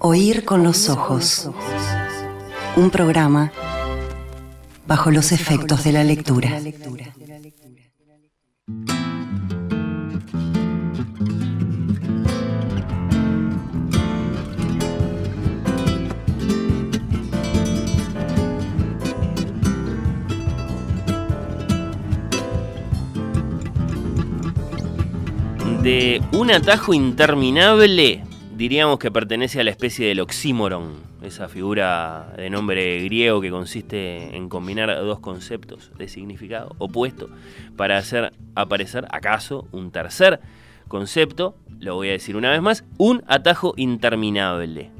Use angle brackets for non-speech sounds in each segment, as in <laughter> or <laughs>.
Oír con los ojos. Un programa bajo los efectos de la lectura. De un atajo interminable, diríamos que pertenece a la especie del oxímoron, esa figura de nombre griego que consiste en combinar dos conceptos de significado opuesto para hacer aparecer acaso un tercer concepto, lo voy a decir una vez más, un atajo interminable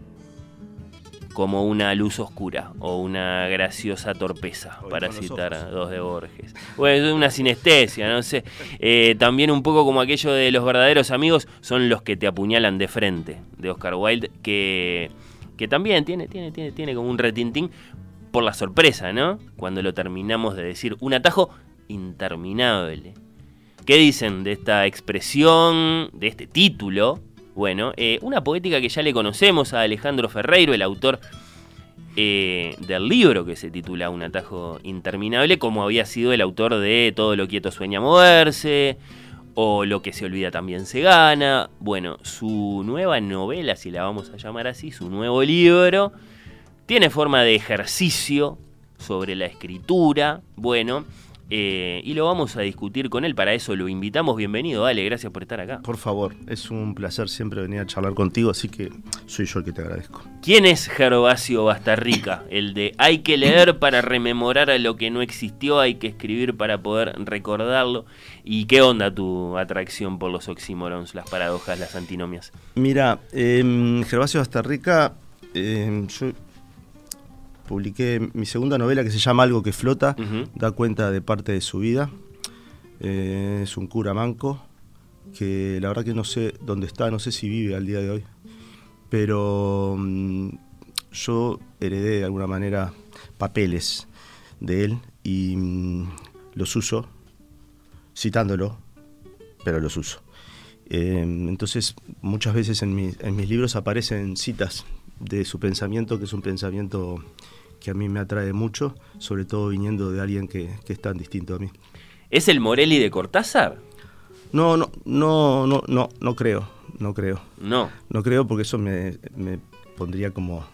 como una luz oscura o una graciosa torpeza, para citar a dos de Borges. Bueno, es una sinestesia, no sé. Eh, también un poco como aquello de los verdaderos amigos son los que te apuñalan de frente, de Oscar Wilde, que, que también tiene, tiene, tiene, tiene como un retintín por la sorpresa, ¿no? Cuando lo terminamos de decir, un atajo interminable. ¿Qué dicen de esta expresión, de este título? Bueno, eh, una poética que ya le conocemos a Alejandro Ferreiro, el autor eh, del libro que se titula Un atajo interminable, como había sido el autor de Todo lo quieto sueña moverse, o Lo que se olvida también se gana. Bueno, su nueva novela, si la vamos a llamar así, su nuevo libro, tiene forma de ejercicio sobre la escritura. Bueno, eh, y lo vamos a discutir con él. Para eso lo invitamos. Bienvenido, Ale. Gracias por estar acá. Por favor, es un placer siempre venir a charlar contigo, así que soy yo el que te agradezco. ¿Quién es Gervasio Bastarrica? El de hay que leer para rememorar a lo que no existió, hay que escribir para poder recordarlo. ¿Y qué onda tu atracción por los oxímorons, las paradojas, las antinomias? Mira, eh, Gervasio Bastarrica, eh, yo publiqué mi segunda novela que se llama Algo que flota, da cuenta de parte de su vida. Eh, es un cura manco que la verdad que no sé dónde está, no sé si vive al día de hoy, pero mm, yo heredé de alguna manera papeles de él y mm, los uso, citándolo, pero los uso. Eh, entonces, muchas veces en, en mis libros aparecen citas de su pensamiento, que es un pensamiento que a mí me atrae mucho, sobre todo viniendo de alguien que, es tan distinto a mí. ¿Es el Morelli de Cortázar? No, no, no, no, no, no creo, no creo. No. No creo porque eso me, pondría como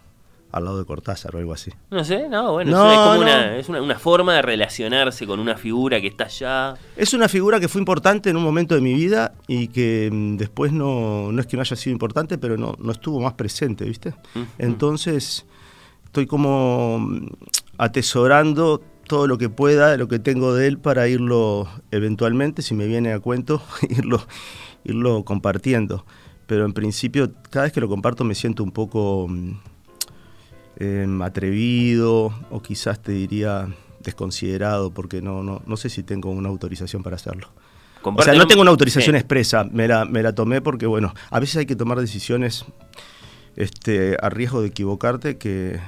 al lado de Cortázar o algo así. No sé, no, bueno, es, como una, es una, forma de relacionarse con una figura que está allá. Es una figura que fue importante en un momento de mi vida y que mm, después no, no es que no haya sido importante, pero no, no estuvo más presente, ¿viste? Entonces estoy como mm, atesorando todo lo que pueda, lo que tengo de él para irlo eventualmente, si me viene a cuento, <laughs> irlo, irlo compartiendo. Pero en principio, cada vez que lo comparto me siento un poco mm, em, atrevido o quizás te diría desconsiderado porque no, no, no sé si tengo una autorización para hacerlo. O sea, no tengo una autorización expresa, me la, me la tomé porque, bueno, a veces hay que tomar decisiones este, a riesgo de equivocarte que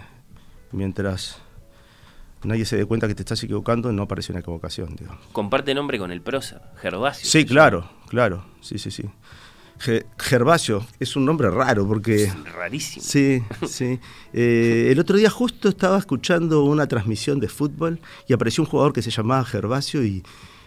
mientras nadie se dé cuenta que te estás equivocando, no parece una equivocación. Digo. Comparte nombre con el prosa, Gervasio. Sí, claro, claro, sí, sí, sí. Gervasio es un nombre raro porque... Es rarísimo. Sí, <laughs> sí. Eh, el otro día justo estaba escuchando una transmisión de fútbol y apareció un jugador que se llamaba Gervasio y,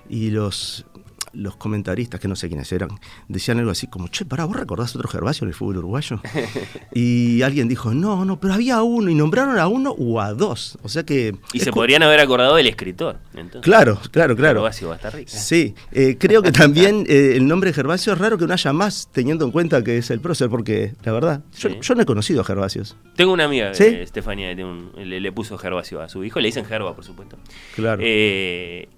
y los los comentaristas, que no sé quiénes eran, decían algo así como, che, pará, ¿vos recordás otro Gervasio en el fútbol uruguayo? <laughs> y alguien dijo, no, no, pero había uno, y nombraron a uno o a dos. O sea que... Y se podrían haber acordado del escritor. Entonces. Claro, claro, claro. Gervasio va a estar rico. Sí, eh, creo que también <laughs> eh, el nombre de Gervasio es raro que no haya más, teniendo en cuenta que es el prócer, porque la verdad, yo, no he conocido a Gervasios. Tengo una amiga, Estefania, le, puso Gervasio a su hijo, le dicen Gerva, por supuesto. Claro. Eh,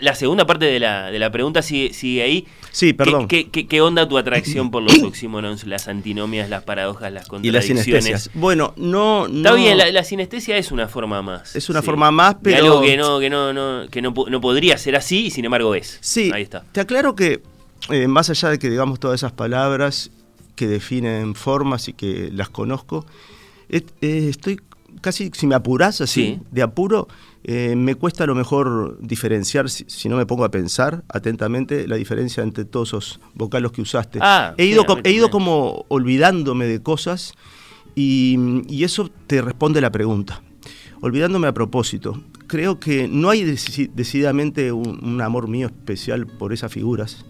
la, segunda parte de la, de la pregunta, sí sigue, ahí. Sí, perdón. ¿Qué, onda tu atracción por los <clears throat> oxímonos, las antinomias, las paradojas, las contradicciones? Y las sinestesias. Bueno, no, Está bien, la, sinestesia es una forma más. Es una forma más, pero... algo que no, que no, no, que no, podría ser así y sin embargo es. Sí, ahí está. Te aclaro que eh, más allá de que digamos todas esas palabras que definen formas y que las conozco, eh, estoy casi, si me apuras así, de apuro, eh, me cuesta a lo mejor diferenciar, si, no me pongo a pensar atentamente, la diferencia entre todos esos vocales que usaste. Ah, he ido, he ido como olvidándome de cosas Y, eso te responde la pregunta. Olvidándome a propósito, creo que no hay decididamente un, amor mío especial por esas figuras.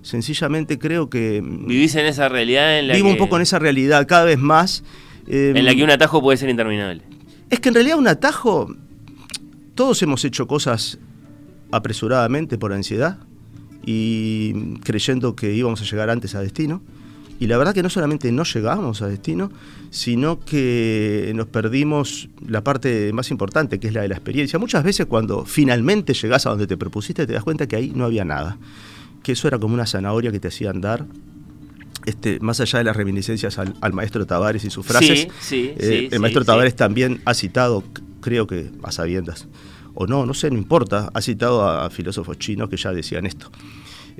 Sencillamente creo que... Mm, ¿Vivís en esa realidad? En la vivo un poco en esa realidad, cada vez más. en la que un atajo puede ser interminable. Es que en realidad un atajo, todos hemos hecho cosas apresuradamente por ansiedad y creyendo que íbamos a llegar antes a destino. Y la verdad que no solamente no llegamos a destino, sino que nos perdimos la parte más importante, que es la de la experiencia. Muchas veces cuando finalmente llegás a donde te propusiste, te das cuenta que ahí no había nada. Que eso era como una zanahoria que te hacía andar. Este, más allá de las reminiscencias al, maestro Tavares y sus frases, sí, eh, el maestro Tavares también ha citado, creo que a sabiendas, o no, no sé, no importa, ha citado a filósofos chinos que ya decían esto.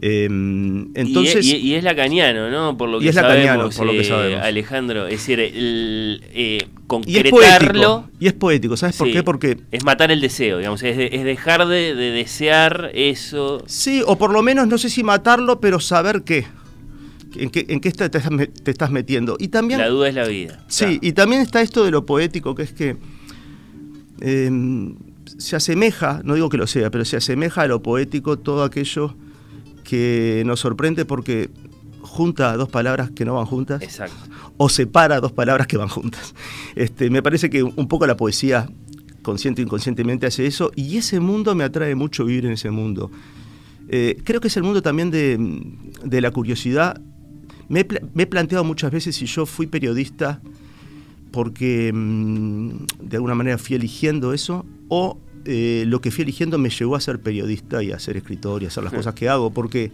Em, entonces, y, es lacaniano, ¿no? Por lo que, sabemos, por lo que eh, Alejandro. Es decir, el, eh, concretarlo. Y es, poético, ¿sabes por qué? Porque. Es matar el deseo, digamos. Es, dejar de, desear eso. Sí, o por lo menos, no sé si matarlo, pero saber qué. ¿En qué, en qué te, estás metiendo? Y también, la duda es la vida. Sí, y también está esto de lo poético, que es que. Se asemeja, no digo que lo sea, pero se asemeja a lo poético todo aquello que nos sorprende porque junta dos palabras que no van juntas Exacto. o separa dos palabras que van juntas. Este, me parece que un poco la poesía, consciente o inconscientemente, hace eso y ese mundo me atrae mucho vivir en ese mundo. Eh, creo que es el mundo también de, la curiosidad. Me he, planteado muchas veces si yo fui periodista porque mm, de alguna manera fui eligiendo eso o eh, lo que fui eligiendo me llevó a ser periodista y a ser escritor y a hacer las cosas que hago, porque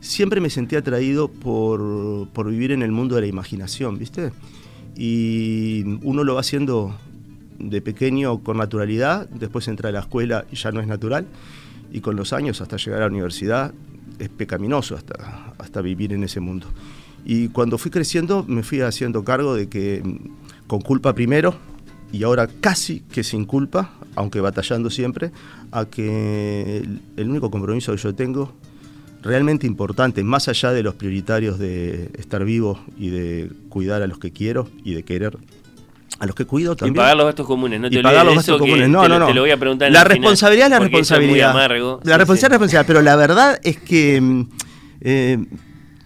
siempre me sentí atraído por, vivir en el mundo de la imaginación, ¿viste? Y uno lo va haciendo de pequeño con naturalidad, después entra a la escuela y ya no es natural, y con los años hasta llegar a la universidad es pecaminoso hasta, hasta vivir en ese mundo. Y cuando fui creciendo me fui haciendo cargo de que con culpa primero, y ahora casi que sin culpa, aunque batallando siempre, a que el, único compromiso que yo tengo, realmente importante, más allá de los prioritarios de estar vivo y de cuidar a los que quiero y de querer a los que cuido también. Y pagar los gastos comunes, no te y pagar los gastos comunes, no, no, no. Te lo voy a preguntar. La responsabilidad es la responsabilidad. la responsabilidad es la responsabilidad, pero la verdad es que mm, eh,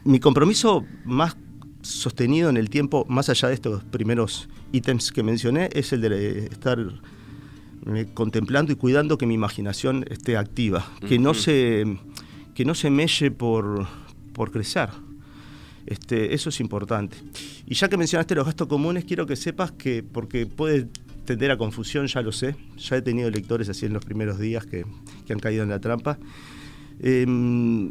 mi compromiso más sostenido en el tiempo, más allá de estos primeros ítems que mencioné, es el de estar eh, contemplando y cuidando que mi imaginación esté activa, que, no se, que no se melle por, por crecer. Este, eso es importante. Y ya que mencionaste los gastos comunes, quiero que sepas que, porque puede tender a confusión, ya lo sé, ya he tenido lectores así en los primeros días que, han caído en la trampa. Em,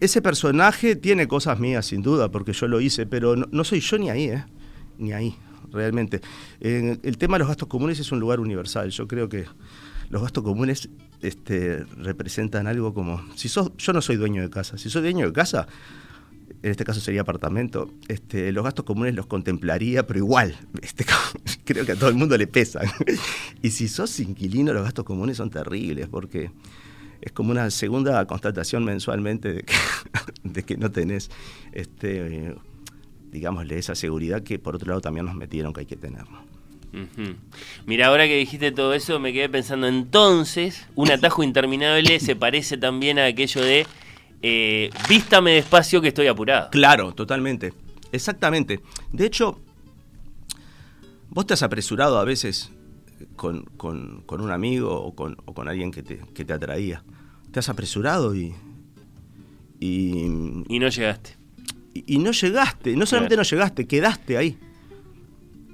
ese personaje tiene cosas mías, sin duda, porque yo lo hice, pero no, soy yo ni ahí, ¿eh? Ni ahí, realmente. el tema de los gastos comunes es un lugar universal. Yo creo que los gastos comunes este, representan algo como. Si sos, yo no soy dueño de casa. Si soy dueño de casa, en este caso sería apartamento, este, los gastos comunes los contemplaría, pero igual, este, <laughs> creo que a todo el mundo le pesan. <laughs> y si sos inquilino, los gastos comunes son terribles, porque es como una segunda constatación mensualmente de que, <laughs> de que no tenés, este, digámosle, esa seguridad que por otro lado también nos metieron que hay que tener. Mira, ahora que dijiste todo eso, me quedé pensando, entonces, un atajo interminable se parece también a aquello de eh, vístame despacio que estoy apurado. Claro, totalmente. Exactamente. De hecho, vos te has apresurado a veces con, un amigo o con, o con alguien que te, que te atraía te has apresurado y... Y, y no llegaste. Y, no llegaste, no solamente no llegaste, quedaste ahí.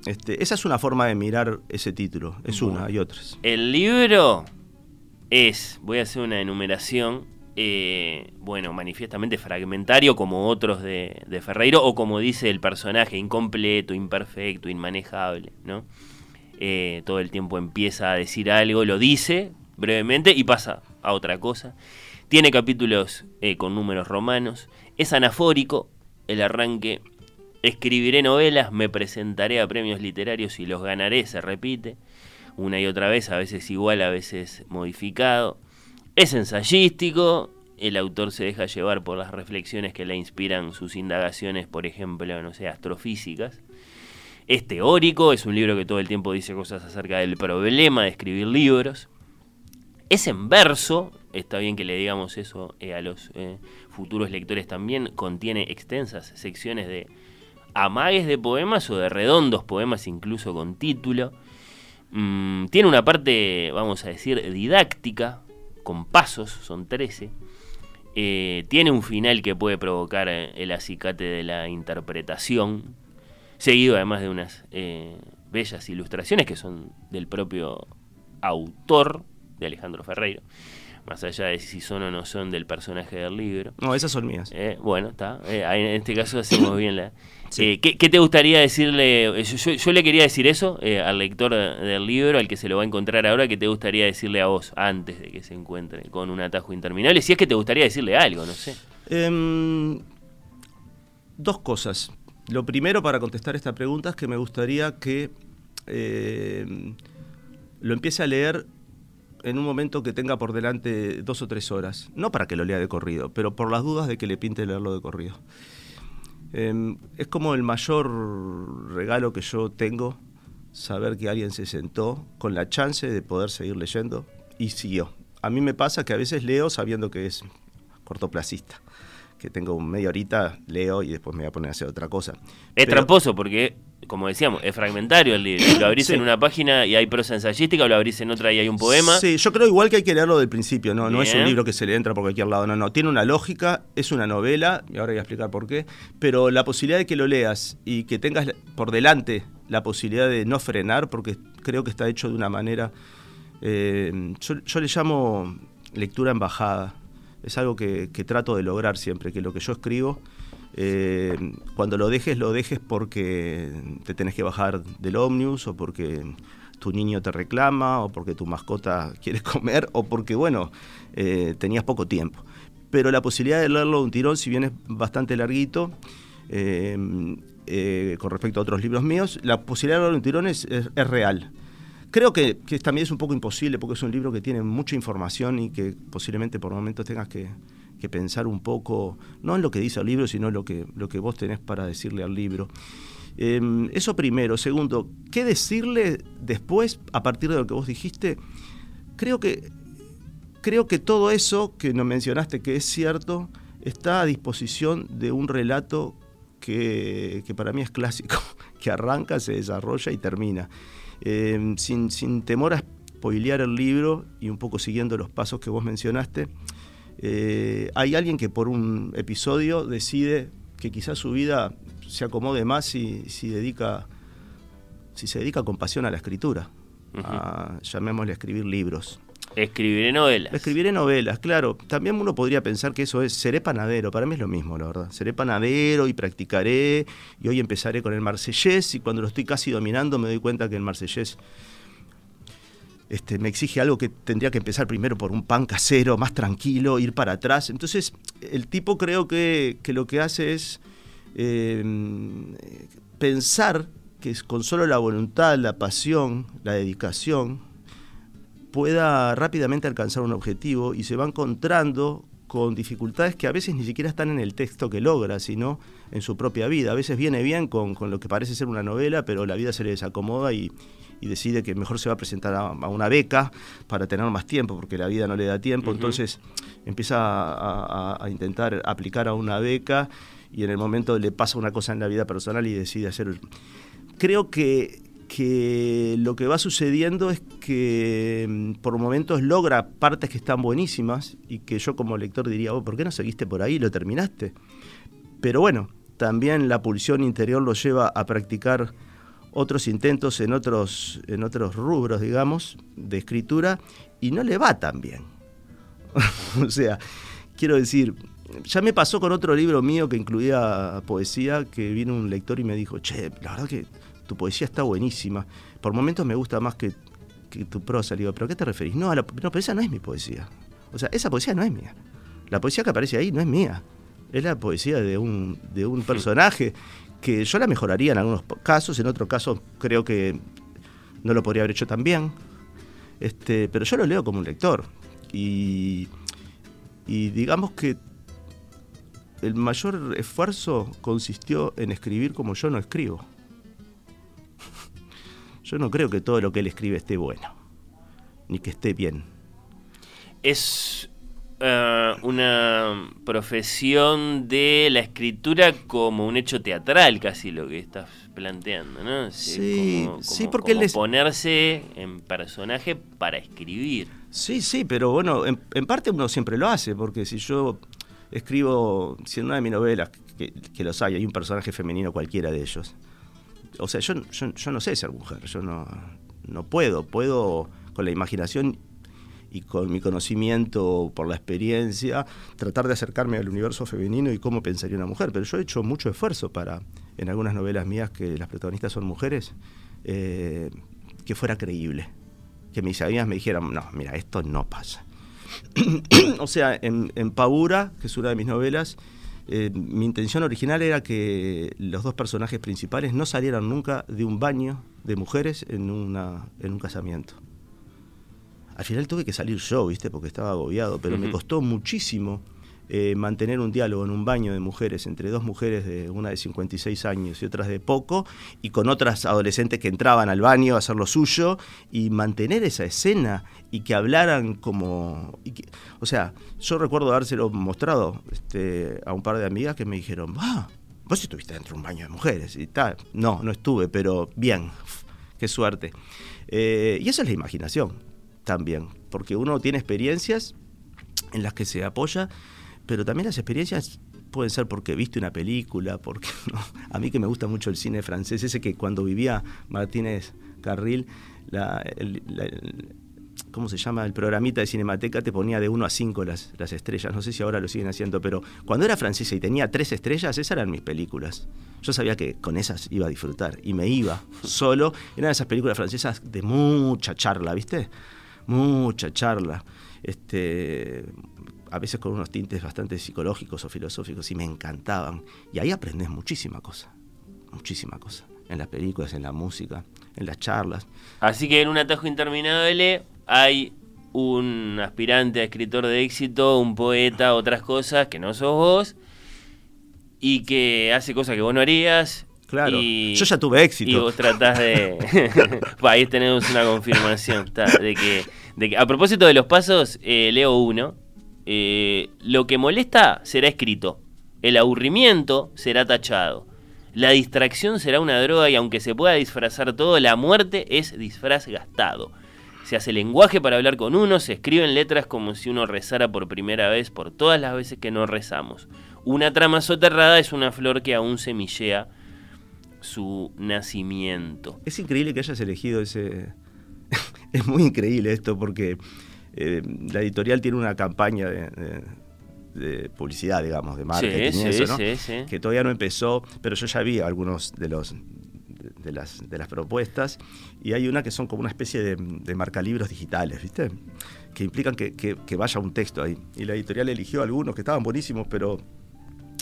Este, esa es una forma de mirar ese título, es una, hay otras. El libro es, voy a hacer una enumeración, eh, bueno, manifiestamente fragmentario como otros de, de, Ferreiro, o como dice el personaje, incompleto, imperfecto, inmanejable, ¿no? Eh, todo el tiempo empieza a decir algo, lo dice brevemente y pasa a otra cosa. Tiene capítulos eh, con números romanos. Es anafórico. El arranque. Escribiré novelas, me presentaré a premios literarios y los ganaré, se repite. Una y otra vez, a veces igual, a veces modificado. Es ensayístico. El autor se deja llevar por las reflexiones que le inspiran sus indagaciones, por ejemplo, no sé, astrofísicas. Es teórico, es un libro que todo el tiempo dice cosas acerca del problema de escribir libros. Es en verso, está bien que le digamos eso eh, a los eh, futuros lectores también, contiene extensas secciones de amagues de poemas o de redondos poemas incluso con título. Mm, tiene una parte, vamos a decir, didáctica, con pasos, son 13. Eh, tiene un final que puede provocar el acicate de la interpretación, seguido además de unas bellas ilustraciones que son del propio autor, de Alejandro Ferreiro más allá de si son o no son del personaje del libro. No, esas son mías. Eh, bueno, está. Eh, en este caso hacemos bien la... <coughs> Eh, ¿qué, te gustaría decirle? Yo, le quería decir eso al lector del libro, al que se lo va a encontrar ahora, ¿qué te gustaría decirle a vos antes de que se encuentre con un atajo interminable? Si es que te gustaría decirle algo, no sé. Em, dos cosas. Lo primero para contestar esta pregunta es que me gustaría que lo empiece a leer en un momento que tenga por delante dos o tres horas. No para que lo lea de corrido, pero por las dudas de que le pinte leerlo de corrido. Em, es como el mayor regalo que yo tengo, saber que alguien se sentó con la chance de poder seguir leyendo y siguió. A mí me pasa que a veces leo sabiendo que es cortoplacista que tengo media horita, leo y después me voy a poner a hacer otra cosa. Es tramposo porque, como decíamos, es fragmentario el libro. Lo abrís en una página y hay prosa ensayística, o lo abrís en otra y hay un poema. Sí, yo creo igual que hay que leerlo del principio, no, no es un libro que se le entra por cualquier lado, no, no. Tiene una lógica, es una novela, y ahora voy a explicar por qué, pero la posibilidad de que lo leas y que tengas por delante la posibilidad de no frenar, porque creo que está hecho de una manera. Eh, yo le llamo lectura embajada es algo que, trato de lograr siempre, que lo que yo escribo, eh, cuando lo dejes, lo dejes porque te tenés que bajar del ómnibus o porque tu niño te reclama o porque tu mascota <laughs> quiere comer o porque, bueno, eh, tenías poco tiempo. Pero la posibilidad de leerlo de un tirón, si bien es bastante larguito, eh, con respecto a otros libros míos, la posibilidad de leerlo de un tirón es real. Creo que, también es un poco imposible porque es un libro que tiene mucha información y que posiblemente por momentos tengas que, pensar un poco, no en lo que dice el libro, sino en lo que, lo que vos tenés para decirle al libro. Em, eso primero. Segundo, ¿qué decirle después a partir de lo que vos dijiste? Creo que, creo que todo eso que nos mencionaste que es cierto está a disposición de un relato que, que para mí es clásico, <laughs> que arranca, se desarrolla y termina. Em, sin, sin, temor a spoilear el libro y un poco siguiendo los pasos que vos mencionaste, eh, hay alguien que por un episodio decide que quizás su vida se acomode más si, si, dedica, si se dedica con pasión a la escritura, llamémosle a escribir libros. Escribiré novelas. Escribiré novelas, claro. También uno podría pensar que eso es, seré panadero. Para mí es lo mismo, la verdad. Seré panadero y practicaré. Y hoy empezaré con el marsellés. Y cuando lo estoy casi dominando me doy cuenta que el marsellés este, me exige algo que tendría que empezar primero por un pan casero, más tranquilo, ir para atrás. Entonces, el tipo creo que, lo que hace es eh, pensar que con solo la voluntad, la pasión, la dedicación, pueda rápidamente alcanzar un objetivo y se va encontrando con dificultades que a veces ni siquiera están en el texto que logra, sino en su propia vida. A veces viene bien con, lo que parece ser una novela, pero la vida se le desacomoda y, decide que mejor se va a presentar a, una beca para tener más tiempo, porque la vida no le da tiempo. Entonces empieza a, a, intentar aplicar a una beca y en el momento le pasa una cosa en la vida personal y decide hacer... Creo que que lo que va sucediendo es que mm, por momentos logra partes que están buenísimas y que yo como lector diría, oh, ¿por qué no seguiste por ahí lo terminaste? Pero bueno, también la pulsión interior lo lleva a practicar otros intentos en otros, en otros rubros, digamos, de escritura y no le va tan bien. <laughs> o sea, quiero decir, ya me pasó con otro libro mío que incluía poesía, que vino un lector y me dijo, che, la verdad que tu poesía está buenísima. Por momentos me gusta más que, tu prosa. Le digo, ¿pero qué te referís? No, no, pero esa no es mi poesía. O sea, esa poesía no es mía. La poesía que aparece ahí no es mía. Es la poesía de un, de un personaje que yo la mejoraría en algunos casos, en otros casos creo que no lo podría haber hecho tan bien. Este, pero yo lo leo como un lector. Y, y digamos que el mayor esfuerzo consistió en escribir como yo no escribo Yo no creo que todo lo que él escribe esté bueno, ni que esté bien. Es eh, una profesión de la escritura como un hecho teatral, casi lo que estás planteando, ¿no? Sí, sí, porque ponerse en personaje para escribir. Sí, sí, pero bueno, en, parte uno siempre lo hace, porque si yo escribo, si en una de mis novelas, que, los hay, hay un personaje femenino cualquiera de ellos, o sea, yo, no sé ser mujer, yo no, no puedo, puedo con la imaginación y con mi conocimiento por la experiencia, tratar de acercarme al universo femenino y cómo pensaría una mujer. Pero yo he hecho mucho esfuerzo para, en algunas novelas mías que las protagonistas son mujeres, eh, que fuera creíble. Que mis amigas me dijeran, no, mira, esto no pasa. <clears throat> o sea, en, en Paura, que es una de mis novelas, eh, mi intención original era que los dos personajes principales no salieran nunca de un baño de mujeres en, una, en un casamiento. Al final tuve que salir yo, ¿viste? Porque estaba agobiado, pero me costó muchísimo eh, mantener un diálogo en un baño de mujeres, entre dos mujeres, de una de 56 años y otras de poco, y con otras adolescentes que entraban al baño a hacer lo suyo, y mantener esa escena y que hablaran como... o sea, yo recuerdo habérselo mostrado este, a un par de amigas que me dijeron, ah, vos estuviste dentro de un baño de mujeres y tal. No, no estuve, pero bien, <laughs> qué suerte. Eh, y esa es la imaginación también, porque uno tiene experiencias en las que se apoya, pero también las experiencias pueden ser porque viste una película, porque <laughs> a mí que me gusta mucho el cine francés, ese que cuando vivía Martínez Carril, la, ¿cómo se llama? El programita de Cinemateca te ponía de 1 a 5 las, las estrellas. No sé si ahora lo siguen haciendo, pero cuando era francesa y tenía tres estrellas, esas eran mis películas. Yo sabía que con esas iba a disfrutar y me iba <laughs> solo. Eran esas películas francesas de mucha charla, ¿viste? mucha charla, este, a veces con unos tintes bastante psicológicos o filosóficos, y me encantaban. Y ahí aprendes muchísima cosa, muchísima cosa, en las películas, en la música, en las charlas. Así que en un atajo interminable hay un aspirante a escritor de éxito, un poeta, otras cosas que no sos vos, y que hace cosas que vos no harías, Claro. yo ya tuve éxito. Y vos tratás de. <laughs> ahí tenemos una confirmación. de, que, de que, a propósito de los pasos, eh, leo uno. Eh, lo que molesta será escrito. El aburrimiento será tachado. La distracción será una droga y aunque se pueda disfrazar todo, la muerte es disfraz gastado. Se hace lenguaje para hablar con uno, se escriben letras como si uno rezara por primera vez por todas las veces que no rezamos. Una trama soterrada es una flor que aún semillea su nacimiento. Es increíble que hayas elegido ese... <laughs> es muy increíble esto porque eh, la editorial tiene una campaña de, publicidad, digamos, de marketing eso, que todavía no empezó, pero yo ya vi algunos de los de las, de las propuestas y hay una que son como una especie de, de marcalibros digitales, ¿viste? Que implican que, que, vaya un texto ahí. Y la editorial eligió algunos que estaban buenísimos, pero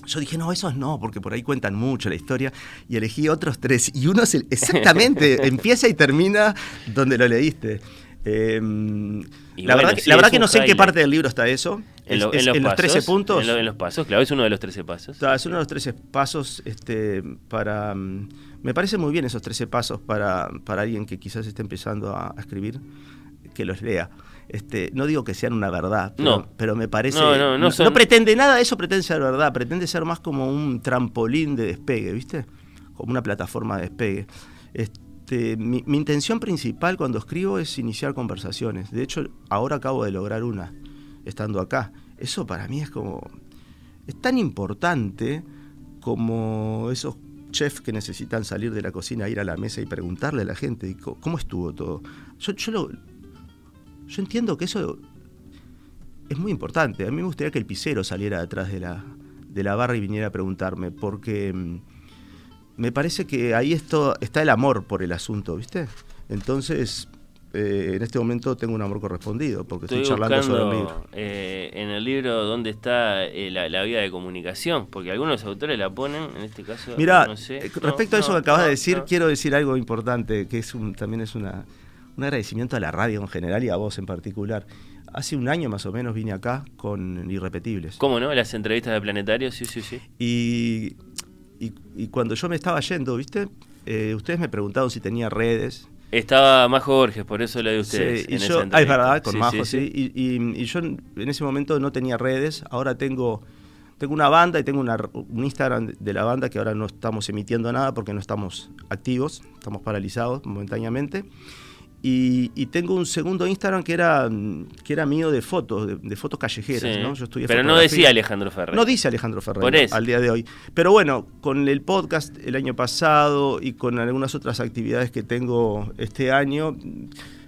yo dije, no, esos no, porque por ahí cuentan mucho la historia. Y elegí otros tres. Y uno es exactamente <laughs> empieza y termina donde lo leíste. Em, la, verdad, que, la verdad que no sé en qué parte del libro está eso. En, los, 13 puntos. En, los pasos, claro, es uno de los 13 pasos. es uno de los 13 pasos este, para... Mm, me parece muy bien esos 13 pasos para, para alguien que quizás esté empezando a escribir, que los lea. Este, no digo que sean una verdad, pero, me parece. No, no, pretende nada eso, pretende ser verdad, pretende ser más como un trampolín de despegue, ¿viste? Como una plataforma de despegue. Este, mi, intención principal cuando escribo es iniciar conversaciones. De hecho, ahora acabo de lograr una, estando acá. Eso para mí es como. Es tan importante como esos chefs que necesitan salir de la cocina, ir a la mesa y preguntarle a la gente cómo estuvo todo. Yo, yo lo, yo entiendo que eso es muy importante. A mí me gustaría que el pisero saliera detrás de la, de la barra y viniera a preguntarme, porque mm, me parece que ahí esto, está el amor por el asunto, ¿viste? Entonces, eh, en este momento tengo un amor correspondido, porque estoy, charlando sobre el libro. Eh, en el libro, ¿dónde está eh, la, la, vía de comunicación? Porque algunos autores la ponen, en este caso. Mira, respecto a eso que acabas de decir, quiero decir algo importante, que es un, también es una un agradecimiento a la radio en general y a vos en particular. Hace un año más o menos vine acá con Irrepetibles. ¿Cómo no? Las entrevistas de Planetario, sí, sí, sí. Y, y, cuando yo me estaba yendo, ¿viste? Eh, ustedes me preguntaron si tenía redes Estaba Majo Borges, por eso lo de ustedes. Sí, y yo, ah, es verdad, con Majo, sí. Y, yo en ese momento no tenía redes, ahora tengo, tengo una banda y tengo una, un Instagram de la banda que ahora no estamos emitiendo nada porque no estamos activos, estamos paralizados momentáneamente. Y, tengo un segundo Instagram que era, que era mío de fotos, de, fotos callejeras. ¿no? Yo Pero no decía Alejandro Ferrer. No dice Alejandro Ferrer al día de hoy. Pero bueno, con el podcast el año pasado y con algunas otras actividades que tengo este año,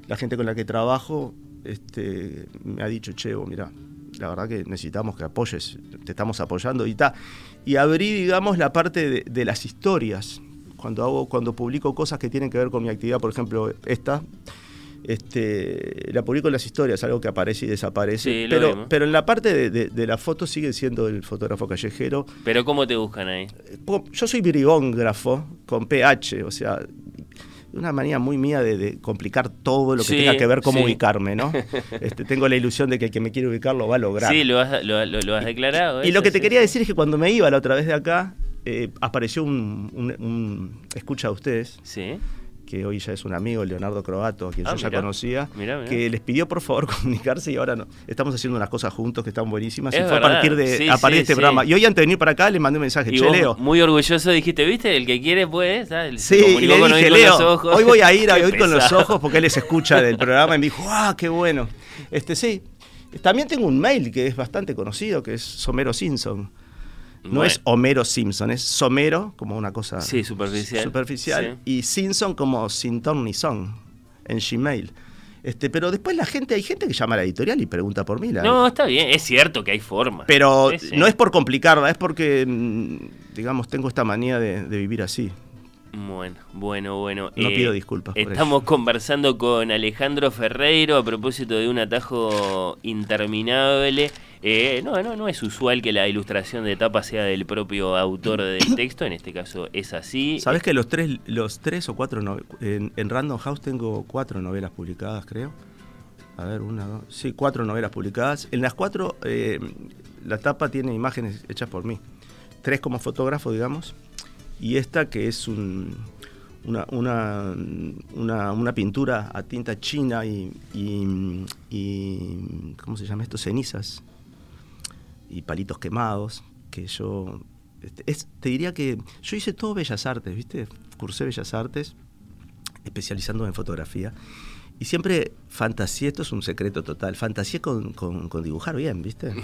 la gente con la que trabajo este, me ha dicho, Chevo, mira, la verdad que necesitamos que apoyes, te estamos apoyando y tal. Y abrí, digamos, la parte de las historias cuando hago, cuando publico cosas que tienen que ver con mi actividad, por ejemplo, esta, este, la publico en las historias, algo que aparece y desaparece. pero, pero en la parte de, la foto sigue siendo el fotógrafo callejero. ¿Pero cómo te buscan ahí? Yo soy virigógrafo con PH, o sea, una manera muy mía de, complicar todo lo que tenga que ver cómo ubicarme, ¿no? <laughs> Este, tengo la ilusión de que el que me quiere ubicar lo va a lograr. Sí, lo has, lo, has declarado. Y, lo que te quería decir es que cuando me iba la otra vez de acá, eh, apareció un, escucha a ustedes. que hoy ya es un amigo, Leonardo Croato, a quien ah, yo ya conocía, que les pidió por favor <laughs> comunicarse y ahora no. Estamos haciendo unas cosas juntos que están buenísimas. y fue a partir de, este programa. Y hoy antes de venir para acá le mandé un mensaje, che, Leo. Muy orgulloso dijiste, ¿viste? El que quiere puede. Sí, y le dije, Leo, hoy voy a ir <laughs> a oír con los ojos porque él les escucha del programa y me dijo, ¡ah, qué bueno! Este sí. También tengo un mail que es bastante conocido, que es Somero Simpson no es Homero Simpson, es Somero como una cosa superficial, superficial y Simpson como sin ni son en Gmail. Este, pero después la gente, hay gente que llama a la editorial y pregunta por mí. no, está bien, es cierto que hay formas. Pero no es por complicarla, es porque, mm, digamos, tengo esta manía de, vivir así. Bueno, bueno, bueno. No pido disculpas. estamos conversando con Alejandro Ferreiro a propósito de un atajo interminable. Eh, no, no, no es usual que la ilustración de tapa sea del propio autor del <coughs> texto, en este caso es así. ¿Sabes que los tres, los tres o cuatro, en, Random House tengo cuatro novelas publicadas, creo? A ver, una, dos, sí, cuatro novelas publicadas. En las cuatro, eh, la tapa tiene imágenes hechas por mí. Tres como fotógrafo, digamos, y esta que es un, una, una, una, pintura a tinta china y, y, y, ¿cómo se llama esto? Cenizas y palitos quemados, que yo... Este, es, te diría que yo hice todo Bellas Artes, ¿viste? Cursé Bellas Artes, especializando en fotografía. Y siempre fantaseé, esto es un secreto total, fantaseé con, con, dibujar bien, ¿viste?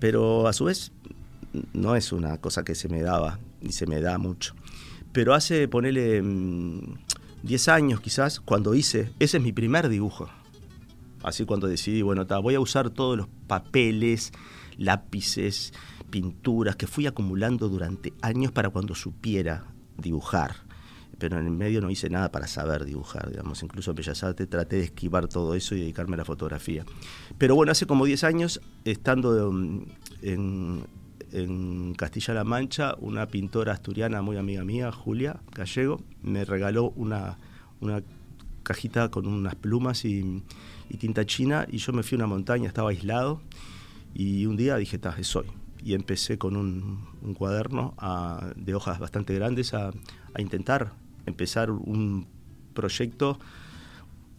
Pero a su vez no es una cosa que se me daba, ni se me da mucho. Pero hace, ponele, 10 mm, años quizás, cuando hice, ese es mi primer dibujo. Así cuando decidí, bueno, voy a usar todos los papeles, lápices, pinturas que fui acumulando durante años para cuando supiera dibujar. Pero en el medio no hice nada para saber dibujar, digamos. Incluso en Bellas Artes traté de esquivar todo eso y dedicarme a la fotografía. Pero bueno, hace como 10 años, estando en, Castilla-La Mancha, una pintora asturiana muy amiga mía, Julia Gallego, me regaló una, cajita con unas plumas y, y, tinta china y yo me fui a una montaña, estaba aislado y un día dije, ta, soy. Y empecé con un, cuaderno de hojas bastante grandes a, intentar empezar un proyecto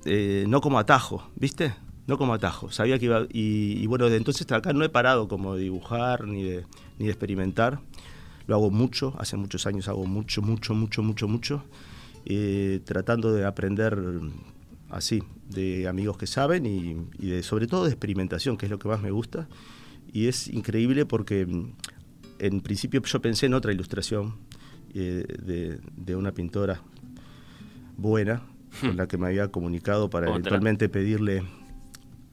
eh, no como atajo, ¿viste? No como atajo. Sabía que iba. Y, bueno, desde entonces hasta acá no he parado como de dibujar ni de, ni de experimentar. Lo hago mucho, hace muchos años hago mucho, mucho, mucho, mucho, mucho. Eh, tratando de aprender así, de amigos que saben y, de, sobre todo de experimentación, que es lo que más me gusta. Y es increíble porque mm, en principio yo pensé en otra ilustración eh, de, una pintora buena, con hmm. la que me había comunicado para eventualmente pedirle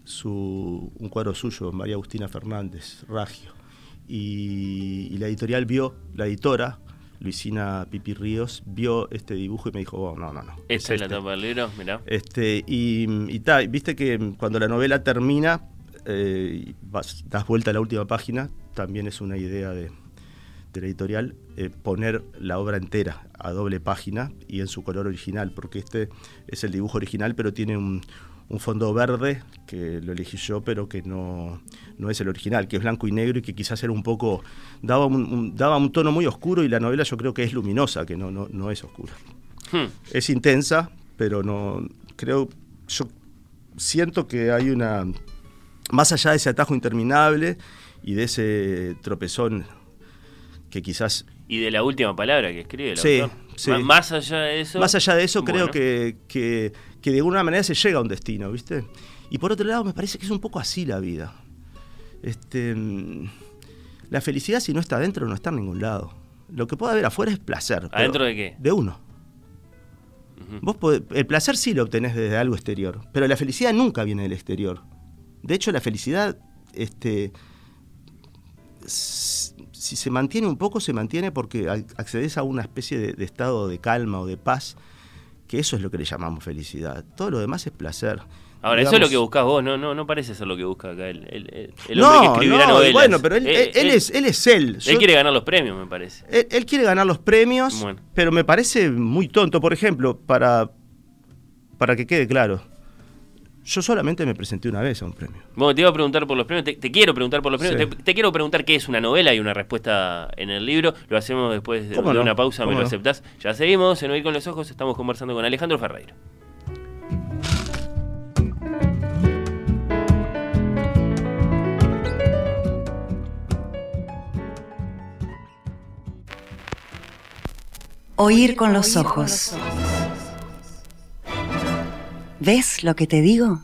su, un cuadro suyo, María Agustina Fernández, Ragio. Y, y la editorial vio, la editora, Luisina Pipi Ríos vio este dibujo y me dijo, oh, no, no, no. Esta es, la este". tapa del libro, mirá. Este, y, y viste que cuando la novela termina, eh, das vuelta a la última página, también es una idea de, la editorial, eh, poner la obra entera a doble página y en su color original, porque este es el dibujo original, pero tiene un, un fondo verde, que lo elegí yo, pero que no, no es el original, que es blanco y negro y que quizás era un poco, daba un, daba un tono muy oscuro y la novela yo creo que es luminosa, que no, no, no es oscura. Hmm. Es intensa, pero no creo, yo siento que hay una, más allá de ese atajo interminable y de ese tropezón que quizás... Y de la última palabra que escribe el sí, autor. Sí. Más allá de eso... Más allá de eso, creo que, que de alguna manera se llega a un destino, ¿viste? Y por otro lado, me parece que es un poco así la vida. Este, la felicidad, si no está adentro, no está en ningún lado. Lo que puede haber afuera es placer. ¿Adentro de qué? De uno. Vos podés- el placer sí lo obtenés desde algo exterior, pero la felicidad nunca viene del exterior. De hecho, la felicidad, este, si se mantiene un poco, se mantiene porque ac- accedes a una especie de, de estado de calma o de paz, que eso es lo que le llamamos felicidad. Todo lo demás es placer. Ahora, eso es lo que buscas vos, no, no, no parece ser lo que busca acá el, el- el- el no, hombre que escribirá no, novelas. bueno, pero él, Eh, él- él es, él es él. él Yo- quiere ganar los premios, me parece. Él, él quiere ganar los premios, Bueno. pero me parece muy tonto. Por ejemplo, para, para que quede claro, yo solamente me presenté una vez a un premio. Bueno, te iba a preguntar por los premios, te, te quiero preguntar por los premios, Sí. te, te quiero preguntar qué es una novela y una respuesta en el libro. Lo hacemos después de, ¿Cómo de no? una pausa, me ¿Cómo lo no? aceptás. Ya seguimos, en Oír con los Ojos, estamos conversando con Alejandro Ferreiro. Oír con los ojos. ¿Ves lo que te digo?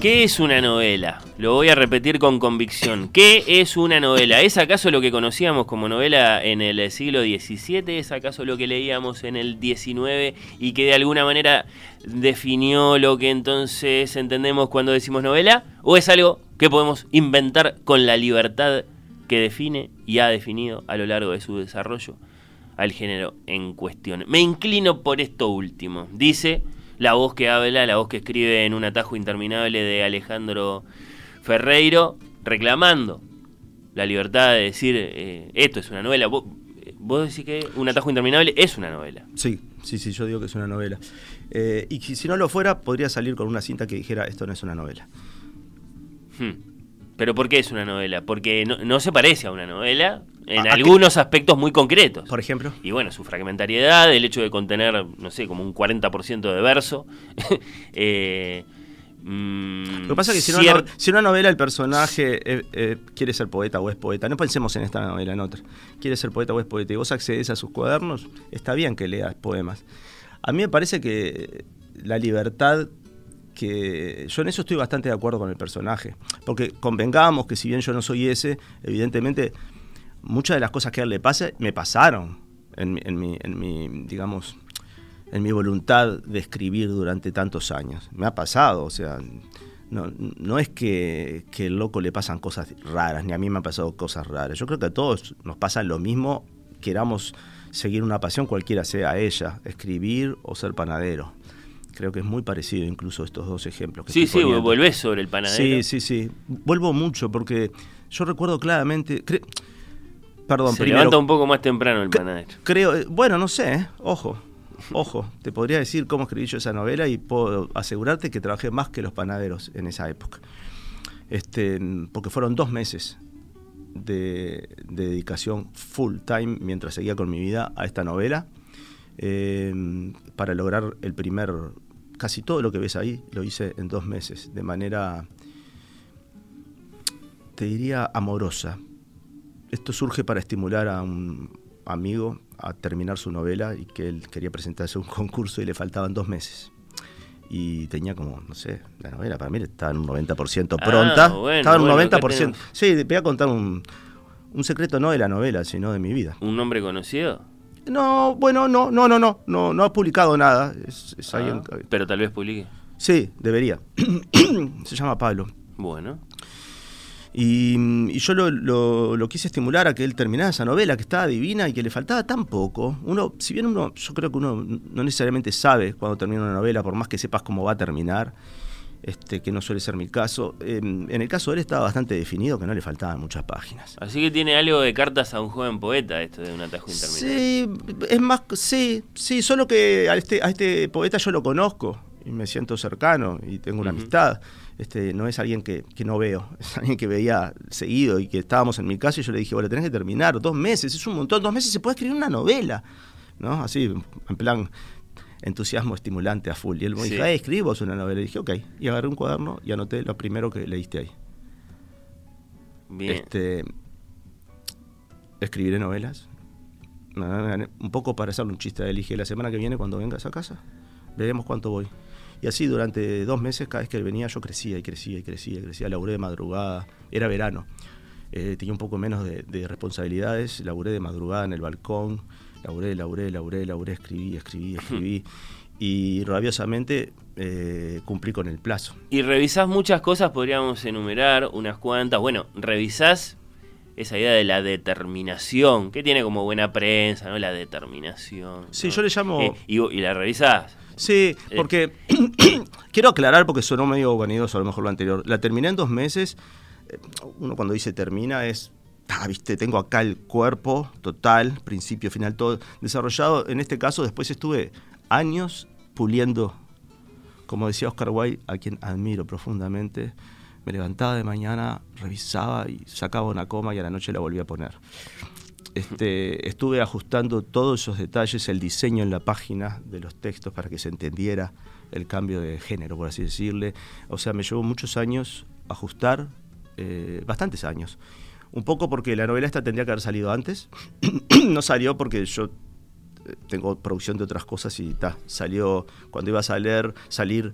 ¿Qué es una novela? Lo voy a repetir con convicción. ¿Qué es una novela? ¿Es acaso lo que conocíamos como novela en el siglo XVII? ¿Es acaso lo que leíamos en el XIX y que de alguna manera definió lo que entonces entendemos cuando decimos novela? ¿O es algo que podemos inventar con la libertad que define y ha definido a lo largo de su desarrollo al género en cuestión? Me inclino por esto último. Dice la voz que habla, la voz que escribe en un atajo interminable de Alejandro Ferreiro, reclamando la libertad de decir eh, esto es una novela. Vos, eh, vos decís que un atajo interminable es una novela. Sí, sí, sí, yo digo que es una novela. Eh, y si no lo fuera, podría salir con una cinta que dijera esto no es una novela. Hmm. Pero ¿por qué es una novela? Porque no, no se parece a una novela en ¿A- a qué? algunos aspectos muy concretos. Por ejemplo. Y bueno, su fragmentariedad, el hecho de contener, no sé, como un 40% de verso. <laughs> eh, mm, Lo que pasa es que si, cier- una, no- si una novela el personaje eh, eh, quiere ser poeta o es poeta, no pensemos en esta novela, en otra. Quiere ser poeta o es poeta y vos accedes a sus cuadernos, está bien que leas poemas. A mí me parece que la libertad que yo en eso estoy bastante de acuerdo con el personaje, porque convengamos que si bien yo no soy ese, evidentemente muchas de las cosas que a él le pasa me pasaron en, mi- en mi, en mi, digamos, en mi voluntad de escribir durante tantos años. Me ha pasado, o sea, no, no es que, que el loco le pasan cosas raras, ni a mí me han pasado cosas raras. Yo creo que a todos nos pasa lo mismo, queramos seguir una pasión, cualquiera sea ella, escribir o ser panadero. Creo que es muy parecido incluso estos dos ejemplos. Que Sí, sí, poniendo. volvés sobre el panadero. Sí, sí, sí. Vuelvo mucho porque yo recuerdo claramente. cre- Perdón, Se primero. levanta un poco más temprano el panadero. Creo, eh, bueno, no sé, ¿eh? ojo, ojo, te podría decir cómo escribí yo esa novela y puedo asegurarte que trabajé más que los panaderos en esa época. Este, porque fueron dos meses de, de dedicación full time mientras seguía con mi vida a esta novela eh, para lograr el primer, casi todo lo que ves ahí lo hice en dos meses, de manera, te diría, amorosa, esto surge para estimular a un amigo a terminar su novela y que él quería presentarse a un <laughs> concurso y le faltaban dos meses. Y tenía como, no sé, la novela para mí estaba en un 90% Ah, pronta. bueno, estaba en un bueno, ¿qué 90%. tenemos? Sí, voy a contar un, un secreto no de la novela, sino de mi vida. ¿Un nombre conocido? No, bueno, no, no, no, no, no, no ha publicado nada. Es, es Ah, alguien- pero tal vez publique. Sí, debería. <clears throat> Se llama Pablo. Bueno. Y, y yo lo, lo- lo quise estimular a que él terminara esa novela que estaba divina y que le faltaba tan poco. Uno, si bien uno, yo creo que uno no necesariamente sabe cuando termina una novela, por más que sepas cómo va a terminar, este, que no suele ser mi caso. eh, en el caso de él estaba bastante definido que no le faltaban muchas páginas. Así que tiene algo de cartas a un joven poeta esto de un atajo interminable. Sí, es más, sí, sí, solo que a este, a este poeta yo lo conozco y me siento cercano y tengo una amistad. Este, no es alguien que, que, no veo, <laughs> es alguien que veía seguido y que estábamos en mi casa y yo le dije, bueno, tenés que terminar, dos meses, es un montón, dos meses se puede escribir una novela, ¿no? Así, en plan entusiasmo estimulante a full. Y él me dijo, hey, escribos una novela. Y dije, ok, y agarré un cuaderno y anoté lo primero que leíste ahí. Bien. Este, escribiré novelas. Un poco para hacerle un chiste. Dije, la semana que viene cuando vengas a casa, veremos cuánto voy. Y así durante dos meses, cada vez que él venía, yo crecía y crecía y crecía y crecía. Laburé de madrugada, era verano. Eh, tenía un poco menos de, de, responsabilidades, laburé de madrugada en el balcón, laburé, laburé, laburé, laburé, escribí, escribí, escribí. y rabiosamente eh, cumplí con el plazo. Y revisás muchas cosas, podríamos enumerar unas cuantas. Bueno, revisás esa idea de la determinación, que tiene como buena prensa, ¿no? La determinación. Sí, yo le llamo... Eh, y, y, la revisás. Sí, porque <clears throat> quiero aclarar porque sonó medio vanidoso a lo mejor lo anterior. La terminé en dos meses. Uno cuando dice termina es ah, viste, tengo acá el cuerpo total, principio, final, todo desarrollado. En este caso, después estuve años puliendo, como decía Oscar Wilde, a quien admiro profundamente. Me levantaba de mañana, revisaba y sacaba una coma y a la noche la volvía a poner. Este, estuve ajustando todos esos detalles, el diseño en la página de los textos para que se entendiera el cambio de género, por así decirle. O sea, me llevó muchos años ajustar, eh, bastantes años. Un poco porque la novela esta tendría que haber salido antes. <clears throat> no salió porque yo eh, tengo producción de otras cosas y ta, salió cuando iba a salir, salir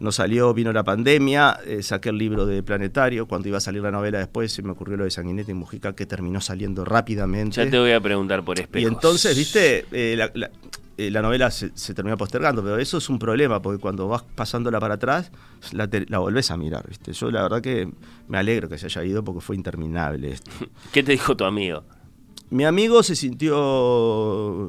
no salió, vino la pandemia, eh, saqué el libro de Planetario, cuando iba a salir la novela después se me ocurrió lo de Sanguinete y Mujica que terminó saliendo rápidamente. Ya te voy a preguntar por espejos. Y entonces, viste, eh, la, la, eh, la, novela se, se, termina postergando, pero eso es un problema, porque cuando vas pasándola para atrás, la, te, la volvés a mirar, viste. Yo la verdad que me alegro que se haya ido porque fue interminable esto. <laughs> ¿Qué te dijo tu amigo? Mi amigo se sintió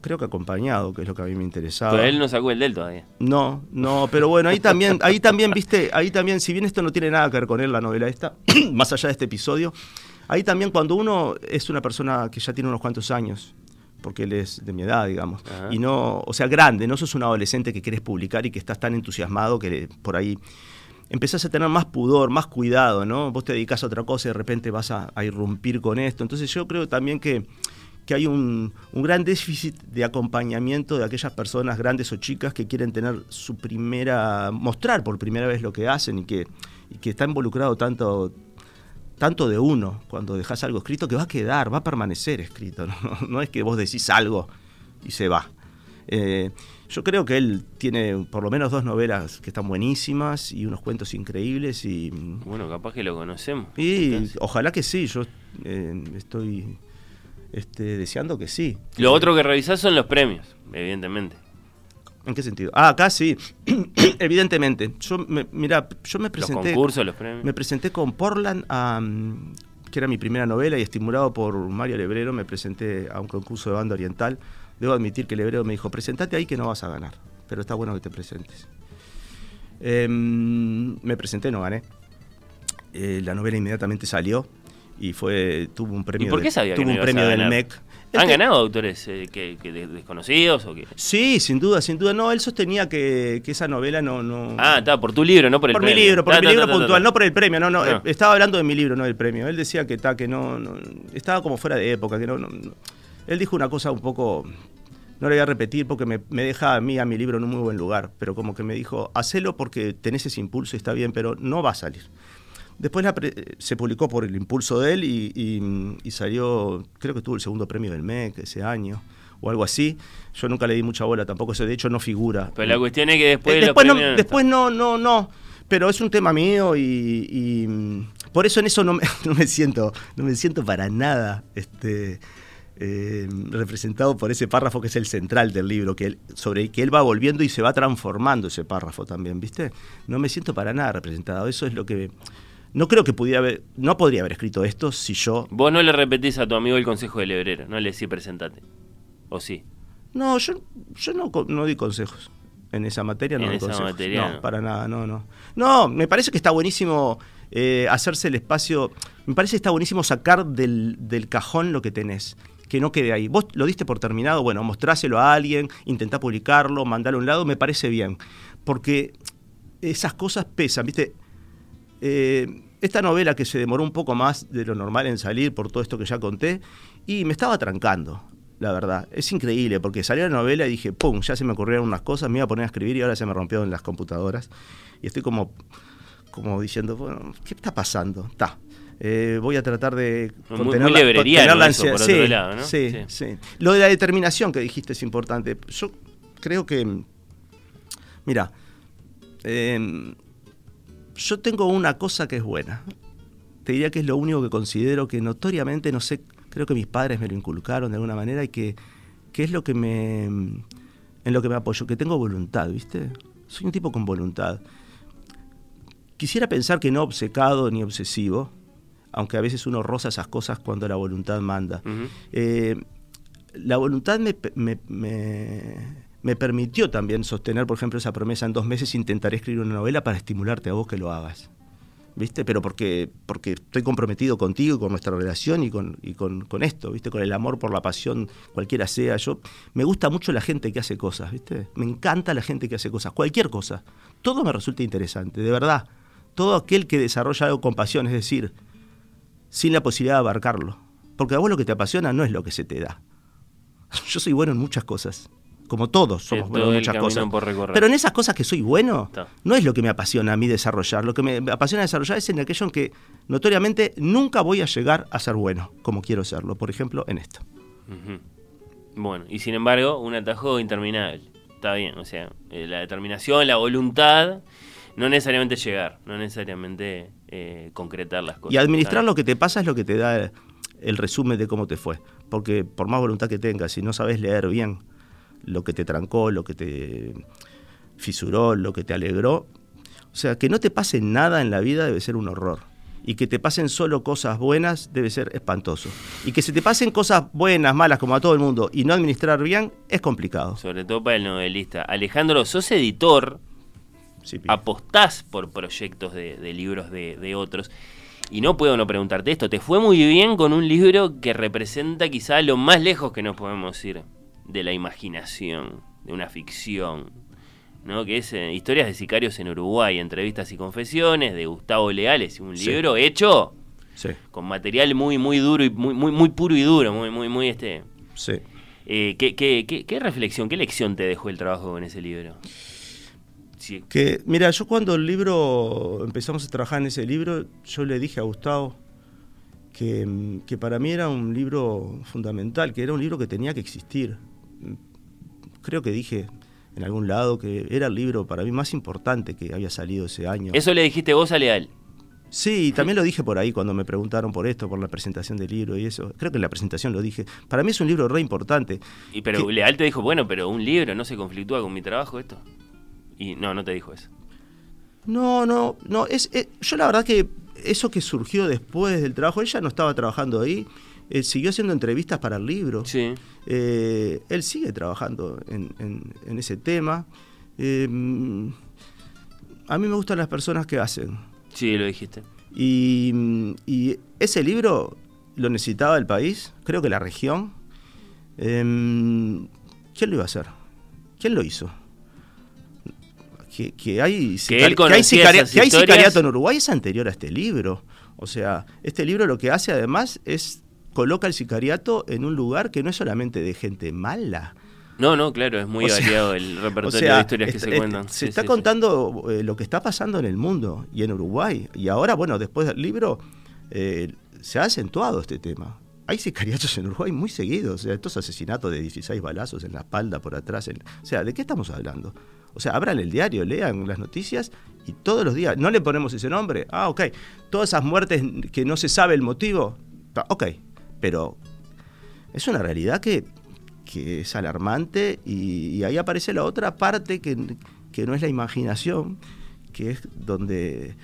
creo que acompañado, que es lo que a mí me interesaba. Pero él no sacó el del todavía. No, no, pero bueno, ahí también, ahí también, viste, ahí también, si bien esto no tiene nada que ver con él, la novela esta, <clears throat> más allá de este episodio, ahí también cuando uno es una persona que ya tiene unos cuantos años, porque él es de mi edad, digamos, Ajá. y no, o sea, grande, no sos un adolescente que querés publicar y que estás tan entusiasmado que por ahí empezás a tener más pudor, más cuidado, ¿no? Vos te dedicas a otra cosa y de repente vas a, a irrumpir con esto. Entonces yo creo también que que hay un, un, gran déficit de acompañamiento de aquellas personas grandes o chicas que quieren tener su primera, mostrar por primera vez lo que hacen y que, y que está involucrado tanto, tanto de uno cuando dejas algo escrito que va a quedar, va a permanecer escrito, no, <laughs> no es que vos decís algo y se va. Eh, yo creo que él tiene por lo menos dos novelas que están buenísimas y unos cuentos increíbles y... Bueno, capaz que lo conocemos. Y Entonces. ojalá que sí, yo eh, estoy este, deseando que sí. Lo otro que revisás son los premios, evidentemente. ¿En qué sentido? Ah, acá sí, <clears throat> evidentemente. Yo me, mira, yo me presenté. Los concursos, los premios. Me presenté con Portland, um, que era mi primera novela, y estimulado por Mario Lebrero, me presenté a un concurso de banda oriental. Debo admitir que Lebrero me dijo: presentate ahí que no vas a ganar, pero está bueno que te presentes. Eh, me presenté, no gané. Eh, la novela inmediatamente salió y fue tuvo un premio ¿Y por qué sabía de, tuvo un premio del MEC ¿Han este, ganado autores eh, que, que desconocidos o? Sí, sin duda, sin duda. No, él sostenía que, que esa novela no, no. Ah, está, por tu libro, no por el por premio. mi libro, por ta, mi ta, libro ta, puntual, ta, no por el premio, no, no, no. Estaba hablando de mi libro, no del premio. Él decía que está, que no, no, estaba como fuera de época, que no, no, Él dijo una cosa un poco. No le voy a repetir porque me, me, deja a mí, a mi libro, en un muy buen lugar, pero como que me dijo, hacelo porque tenés ese impulso y está bien, pero no va a salir. Después la se publicó por el impulso de él y, y, y, salió, creo que tuvo el segundo premio del MEC ese año o algo así. Yo nunca le di mucha bola tampoco, eso de hecho no figura. Pero la cuestión es que después... Eh, después, no, después no, no, no, pero es un tema mío y, y por eso en eso no me, <laughs> no me, siento, no me siento para nada este, eh, representado por ese párrafo que es el central del libro, que él, sobre el que él va volviendo y se va transformando ese párrafo también, ¿viste? No me siento para nada representado, eso es lo que no creo que pudiera haber, no podría haber escrito esto si yo... Vos no le repetís a tu amigo el consejo del hebrero, no le decís presentate, ¿o sí? No, yo, yo no, no di consejos en esa materia, no en esa consejos. materia, no, no, para nada, no, no. No, me parece que está buenísimo eh, hacerse el espacio, me parece que está buenísimo sacar del, del cajón lo que tenés que no quede ahí. Vos lo diste por terminado, bueno, mostráselo a alguien, intentá publicarlo, mandalo a un lado, me parece bien. Porque esas cosas pesan, ¿viste? Eh, esta novela que se demoró un poco más de lo normal en salir por todo esto que ya conté, y me estaba trancando, la verdad. Es increíble, porque salió la novela y dije, ¡pum! Ya se me ocurrieron unas cosas, me iba a poner a escribir y ahora se me rompió en las computadoras. Y estoy como, como diciendo, bueno, ¿qué está pasando? Está. Eh, voy a tratar de contener, la, ansiedad. Por otro lado, ¿no? sí, sí, Lo de la determinación que dijiste es importante. Yo creo que, mira, eh, yo tengo una cosa que es buena. Te diría que es lo único que considero que notoriamente, no sé, creo que mis padres me lo inculcaron de alguna manera y que, es lo que me. en lo que me apoyo, que tengo voluntad, ¿viste? Soy un tipo con voluntad. Quisiera pensar que no obcecado ni obsesivo, aunque a veces uno roza esas cosas cuando la voluntad manda. Eh, la voluntad me, me, me permitió también sostener, por ejemplo, esa promesa en dos meses intentaré escribir una novela para estimularte a vos que lo hagas. ¿Viste? Pero porque, porque estoy comprometido contigo y con nuestra relación y, con, y con, con, esto, ¿viste? Con el amor por la pasión, cualquiera sea. Yo me gusta mucho la gente que hace cosas, ¿viste? Me encanta la gente que hace cosas, cualquier cosa. Todo me resulta interesante, de verdad. Todo aquel que desarrolla algo con pasión, es decir, sin la posibilidad de abarcarlo. Porque a vos lo que te apasiona no es lo que se te da. <laughs> Yo soy bueno en muchas cosas como todos somos buenos muchas cosas. Pero en esas cosas que soy bueno, no es lo que me apasiona a mí desarrollar. Lo que me apasiona desarrollar es en aquello en que notoriamente nunca voy a llegar a ser bueno, como quiero serlo. Por ejemplo, en esto. Bueno, y sin embargo, un atajo interminable. Está bien, o sea, eh, la determinación, la voluntad, no necesariamente llegar, no necesariamente eh, concretar las cosas. Y administrar lo que te pasa es lo que te da el resumen de cómo te fue. Porque por más voluntad que tengas, si no sabes leer bien, lo que te trancó, lo que te fisuró, lo que te alegró. O sea, que no te pase nada en la vida debe ser un horror. Y que te pasen solo cosas buenas debe ser espantoso. Y que se te pasen cosas buenas, malas, como a todo el mundo, y no administrar bien, es complicado. Sobre todo para el novelista. Alejandro, sos editor, apostás por proyectos de, libros de, de, otros. Y no puedo no preguntarte esto. Te fue muy bien con un libro que representa quizá lo más lejos que nos podemos ir de la imaginación, de una ficción, ¿no? que es eh, Historias de Sicarios en Uruguay, entrevistas y confesiones de Gustavo Leales, un libro hecho con material muy muy duro y muy muy muy puro y duro, muy muy muy este. Sí. Eh, ¿qué, qué, qué, reflexión, qué lección te dejó el trabajo con ese libro? Que, mira, yo cuando el libro, empezamos a trabajar en ese libro, yo le dije a Gustavo que, que para mí era un libro fundamental, que era un libro que tenía que existir creo que dije en algún lado que era el libro para mí más importante que había salido ese año. ¿Eso le dijiste vos a Leal? Sí, también lo dije por ahí cuando me preguntaron por esto, por la presentación del libro y eso. Creo que en la presentación lo dije. Para mí es un libro re importante. Y pero Leal te dijo, bueno, pero un libro no se conflictúa con mi trabajo esto. Y no, no te dijo eso. No, no, no. Es, yo la verdad que eso que surgió después del trabajo, ella no estaba trabajando ahí él siguió haciendo entrevistas para el libro. Sí. Eh, él sigue trabajando en, ese tema. Eh, a mí me gustan las personas que hacen. Sí, lo dijiste. Y, ese libro lo necesitaba el país, creo que la región. Em, ¿Quién lo iba a hacer? ¿Quién lo hizo? Que, hay, que, hay, sicariato en Uruguay es anterior a este libro. O sea, este libro lo que hace además es coloca el sicariato en un lugar que no es solamente de gente mala. No, no, claro, es muy variado el <laughs> repertorio de historias que se cuentan. Se está contando eh, lo que está pasando en el mundo y en Uruguay. Y ahora, bueno, después del libro, eh, se ha acentuado este tema. Hay sicariatos en Uruguay muy seguidos. O sea, estos asesinatos de 16 balazos en la espalda, por atrás. o sea, ¿de qué estamos hablando? O sea, abran el diario, lean las noticias y todos los días. No le ponemos ese nombre. Ah, ok. Todas esas muertes que no se sabe el motivo. Ok, pero es una realidad que, es alarmante y, ahí aparece la otra parte que, no es la imaginación, que es donde,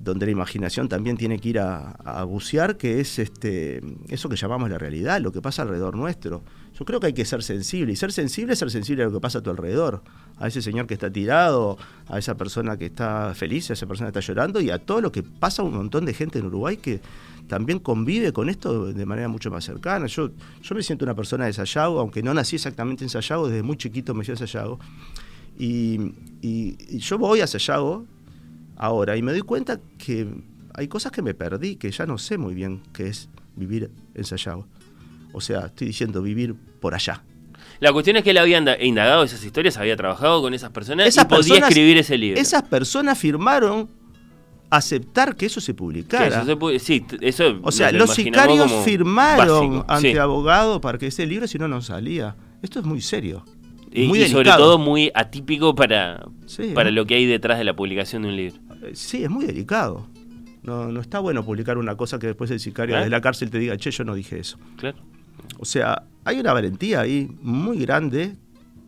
donde la imaginación también tiene que ir a, bucear, que es este, eso que llamamos la realidad, lo que pasa alrededor nuestro. Yo creo que hay que ser sensible, y ser sensible es ser sensible a lo que pasa a tu alrededor, a ese señor que está tirado, a esa persona que está feliz, a esa persona que está llorando, y a todo lo que pasa a un montón de gente en Uruguay que también convive con esto de manera mucho más cercana. Yo, yo me siento una persona de Sayago, aunque no nací exactamente en Sayago, desde muy chiquito me fui a Sayago. Y, y yo voy a Sayago ahora y me doy cuenta que hay cosas que me perdí, que ya no sé muy bien qué es vivir en Sayago. O sea, estoy diciendo vivir por allá. La cuestión es que él había indagado esas historias, había trabajado con esas personas y podía escribir ese libro. Esas personas firmaron aceptar que eso se publicara. sí, eso o sea, los sicarios firmaron ante abogado para que ese libro si no no salía. Esto es muy serio. Y, muy y sobre todo muy atípico para, para lo que hay detrás de la publicación de un libro. Eh, sí, es muy delicado. No, no está bueno publicar una cosa que después el sicario de la cárcel te diga, che, yo no dije eso. Claro. O sea, hay una valentía ahí muy grande,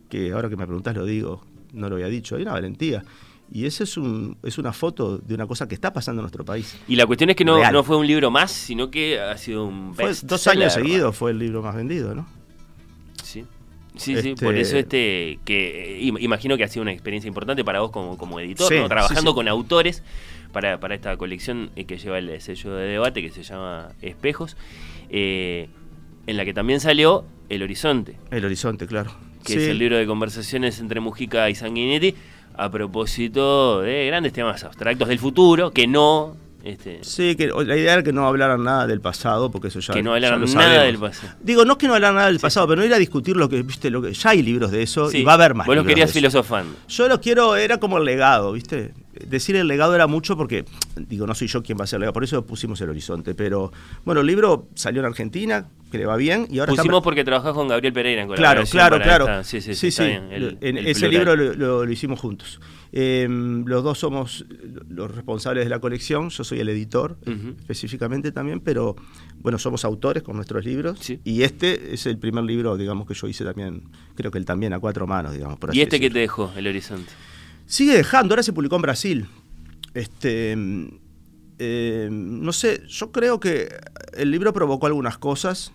que ahora que me preguntas lo digo, no lo había dicho, hay una valentía. Y esa es, un, es una foto de una cosa que está pasando en nuestro país. Y la cuestión es que no, no fue un libro más, sino que ha sido un best Dos años seguidos fue el libro más vendido, ¿no? Sí. Sí, sí, por este eso este que imagino que ha sido una experiencia importante para vos como, como editor, ¿no? trabajando con autores para, para esta colección eh, que lleva el sello de debate que se llama Espejos. Eh, en la que también salió El Horizonte. El Horizonte, claro. Que es el libro de conversaciones entre Mujica y Sanguinetti a propósito de grandes temas abstractos del futuro que no este, sí, que la idea era que no hablaran nada del pasado, porque eso ya. Que no hablaran nada del pasado. Digo, no es que no hablaran nada del pasado, pero no ir a discutir lo que, viste, lo que. Ya hay libros de eso y va a haber más. Vos lo querías filosofando. Yo lo quiero, era como el legado, viste decir el legado era mucho porque, digo, no soy yo quien va a ser el legado, por eso pusimos el horizonte. Pero bueno, el libro salió en Argentina, que le va bien, y ahora Pusimos porque trabajás con Gabriel Pereira en Claro, claro, claro. sí, sí, sí. ese libro lo, hicimos juntos. Em, los dos somos los responsables de la colección, yo soy el editor específicamente también, pero bueno, somos autores con nuestros libros. Y este es el primer libro, digamos, que yo hice también, creo que él también a cuatro manos, digamos. Por ¿Y este que te dejó, El Horizonte? Sigue dejando, ahora se publicó en Brasil. Este, eh, no sé, yo creo que el libro provocó algunas cosas.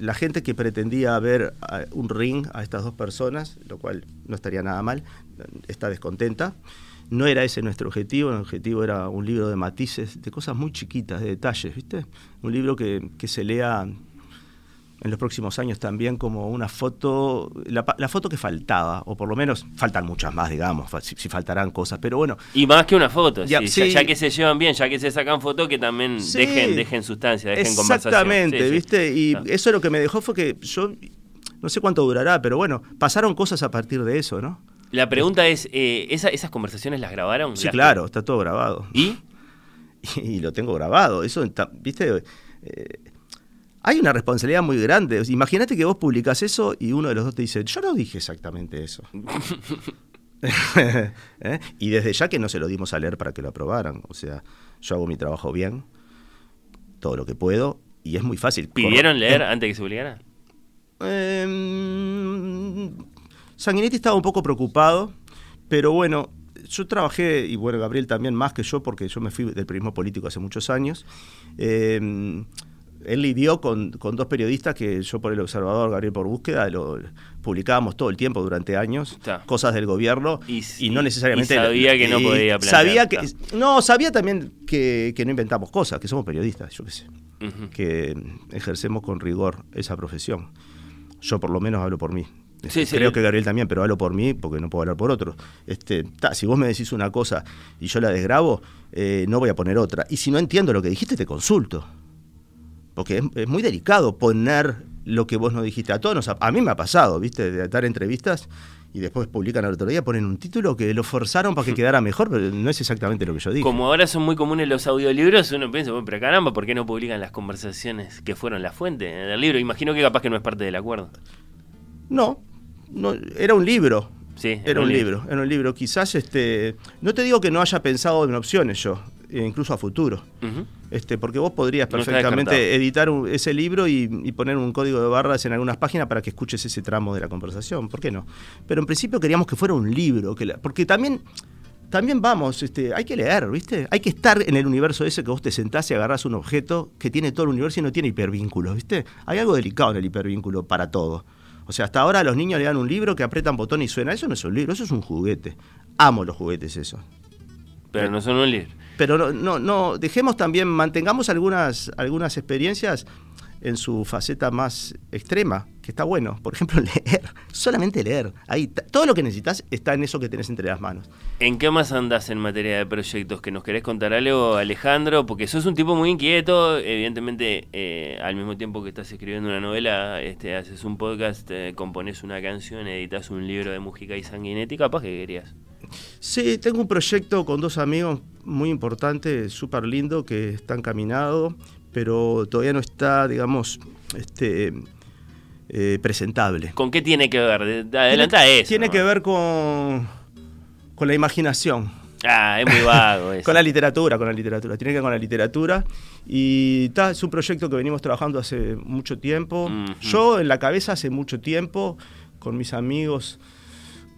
La gente que pretendía ver un ring a estas dos personas, lo cual no estaría nada mal, está descontenta. No era ese nuestro objetivo, el objetivo era un libro de matices, de cosas muy chiquitas, de detalles, ¿viste? Un libro que, que se lea en los próximos años también como una foto, la, foto que faltaba, o por lo menos faltan muchas más, digamos, si, faltarán cosas, pero bueno. Y más que una foto, ya, ya, que se llevan bien, ya que se sacan fotos, que también dejen, dejen sustancia, dejen conversación. Exactamente, ¿viste? Y eso lo que me dejó fue que yo, no sé cuánto durará, pero bueno, pasaron cosas a partir de eso, ¿no? La pregunta es, eh, ¿esas conversaciones las grabaron? Sí, claro, está todo grabado. ¿Y? <laughs> y, lo tengo grabado, eso, ¿viste? Eh, hay una responsabilidad muy grande. Imagínate que vos publicás eso y uno de los dos te dice, yo no dije exactamente eso. <laughs> <laughs> ¿Eh? Y desde ya que no se lo dimos a leer para que lo aprobaran. O sea, yo hago mi trabajo bien, todo lo que puedo, y es muy fácil. ¿Pidieron leer antes de que se publicara? Eh, Sanguinetti estaba un poco preocupado, pero bueno, yo trabajé, y bueno, Gabriel también más que yo, porque yo me fui del periodismo político hace muchos años. Eh, él lidió con, dos periodistas que yo por el observador, Gabriel por búsqueda, lo publicábamos todo el tiempo durante años, cosas del gobierno y, no necesariamente... sabía que no podía plantear. Sabía que, no, sabía también que, no inventamos cosas, que somos periodistas, yo qué sé, que ejercemos con rigor esa profesión. Yo por lo menos hablo por mí. Creo que Gabriel también, pero hablo por mí porque no puedo hablar por otros. Este, si vos me decís una cosa y yo la desgrabo, eh, no voy a poner otra. Y si no entiendo lo que dijiste, te consulto porque es, muy delicado poner lo que vos no dijiste. A todos a, mí me ha pasado, ¿viste? De dar entrevistas y después publican al otro día, ponen un título que lo forzaron para que <laughs> quedara mejor, pero no es exactamente lo que yo dije. Como ahora son muy comunes los audiolibros, uno piensa, bueno, pero caramba, ¿por qué no publican las conversaciones que fueron la fuente del libro? Imagino que capaz que no es parte del acuerdo. No, no era un libro. Sí, era, un, libro. era un libro. Quizás, este, no te digo que no haya pensado en opciones yo, incluso a futuro. este, porque vos podrías perfectamente editar ese libro y, poner un código de barras en algunas páginas para que escuches ese tramo de la conversación. ¿Por qué no? Pero en principio queríamos que fuera un libro, que porque también también vamos, este, hay que leer, ¿viste? Hay que estar en el universo ese que vos te sentás y agarrás un objeto que tiene todo el universo y no tiene hipervínculos, ¿viste? Hay algo delicado en el hipervínculo para todo. O sea, hasta ahora los niños le dan un libro que apretan botón y suena. Eso no es un libro, eso es un juguete. Amo los juguetes, eso. Pero no son un libro pero no, no, no, dejemos también, mantengamos algunas, algunas experiencias en su faceta más extrema, que está bueno. Por ejemplo, <laughs> leer, solamente leer. Ahí todo lo que necesitas está en eso que tenés entre las manos. ¿En qué más andás en materia de proyectos? ¿Que nos querés contar algo, Alejandro? Porque sos un tipo muy inquieto, evidentemente eh, al mismo tiempo que estás escribiendo una novela, este, haces un podcast, eh, compones una canción, editas un libro de música y sanguinética, ¿para qué querías? Sí, tengo un proyecto con dos amigos muy importante, súper lindo, que está encaminado, pero todavía no está, digamos, este, eh, presentable. ¿Con qué tiene que ver? Adelanta eso. Tiene que ver con, con la imaginación. Ah, es muy vago <laughs> eso. con la literatura, con la literatura. Tiene que ver con la literatura. Y está es un proyecto que venimos trabajando hace mucho tiempo. Yo en la cabeza hace mucho tiempo, con mis amigos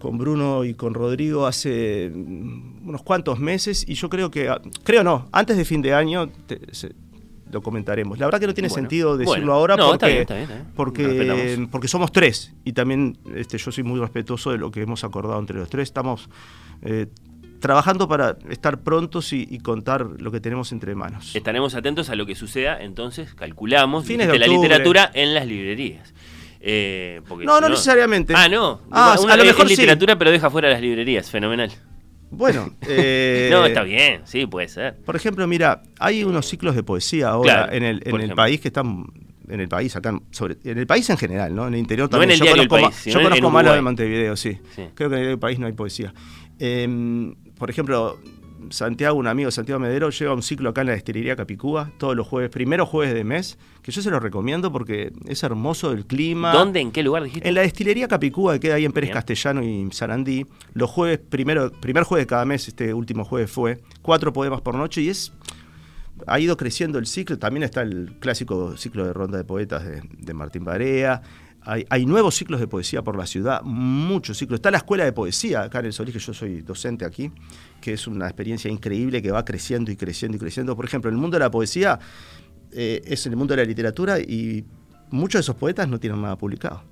con Bruno y con Rodrigo hace unos cuantos meses y yo creo que, creo no, antes de fin de año lo comentaremos. La verdad que no tiene sentido decirlo ahora porque, porque, porque somos tres y también este, yo soy muy respetuoso de lo que hemos acordado entre los tres. Estamos eh, trabajando para estar prontos y, contar lo que tenemos entre manos. Estaremos atentos a lo que suceda, entonces calculamos Fines de, la literatura en las librerías. Eh, no, no, necesariamente. Ah, no. Ah, a lo mejor es literatura, pero deja fuera las librerías. Fenomenal. Bueno, <laughs> eh, no, está bien, sí, puede ser. Por ejemplo, mira, hay unos ciclos de poesía ahora en el, en el país que están en el país, acá, sobre, en el país en general, ¿no? En el interior también. No en el yo conozco, país, yo conozco más de Montevideo, sí. Creo que en el país no hay poesía. Em, por ejemplo, Santiago, un amigo Santiago Medero, lleva un ciclo acá en la destilería Capicúa, todos los jueves, primeros jueves de mes, que yo se lo recomiendo porque es hermoso el clima. ¿Dónde? ¿En qué lugar dijiste? En la destilería Capicúa, que queda ahí en Pérez Castellano y Sarandí. Los jueves, primero, primer jueves de cada mes, este último jueves fue, cuatro poemas por noche y es ha ido creciendo el ciclo. También está el clásico ciclo de ronda de poetas de, de Martín Barea. Hay, nuevos ciclos de poesía por la ciudad, muchos ciclos. Está la escuela de poesía acá en el Solís, que yo soy docente aquí, que es una experiencia increíble que va creciendo y creciendo y creciendo. Por ejemplo, el mundo de la poesía eh, es el mundo de la literatura y muchos de esos poetas no tienen nada publicado.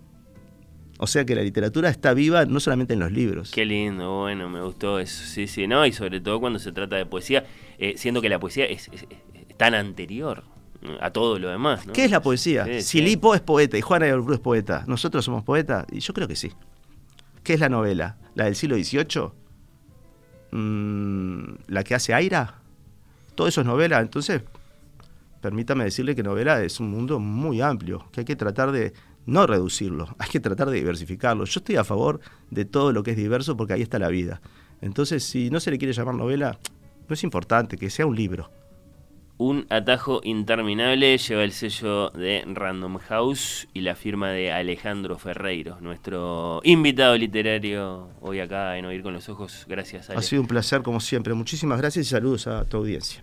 O sea que la literatura está viva no solamente en los libros. Qué lindo, bueno, me gustó eso. Sí, sí, no, y sobre todo cuando se trata de poesía, eh, siendo que la poesía es tan anterior a todo lo demás. ¿Qué es la poesía? si Lipo es poeta y Juana de Cruz es poeta, ¿nosotros somos poetas? Y yo creo que sí. ¿Qué es la novela? ¿La del siglo XVIII? Mm, ¿La que hace Aira? Todo eso es novela. Entonces, permítame decirle que novela es un mundo muy amplio, que hay que tratar de no reducirlo, <laughs> hay que tratar de diversificarlo. Yo estoy a favor de todo lo que es diverso porque ahí está la vida. Entonces, si no se le quiere llamar novela, no es importante que sea un libro. Un atajo interminable lleva el sello de Random House y la firma de Alejandro Ferreiro, nuestro invitado literario hoy acá en Oír con los Ojos. Gracias, Ale. Ha sido un placer como siempre. Muchísimas gracias y saludos a tu audiencia.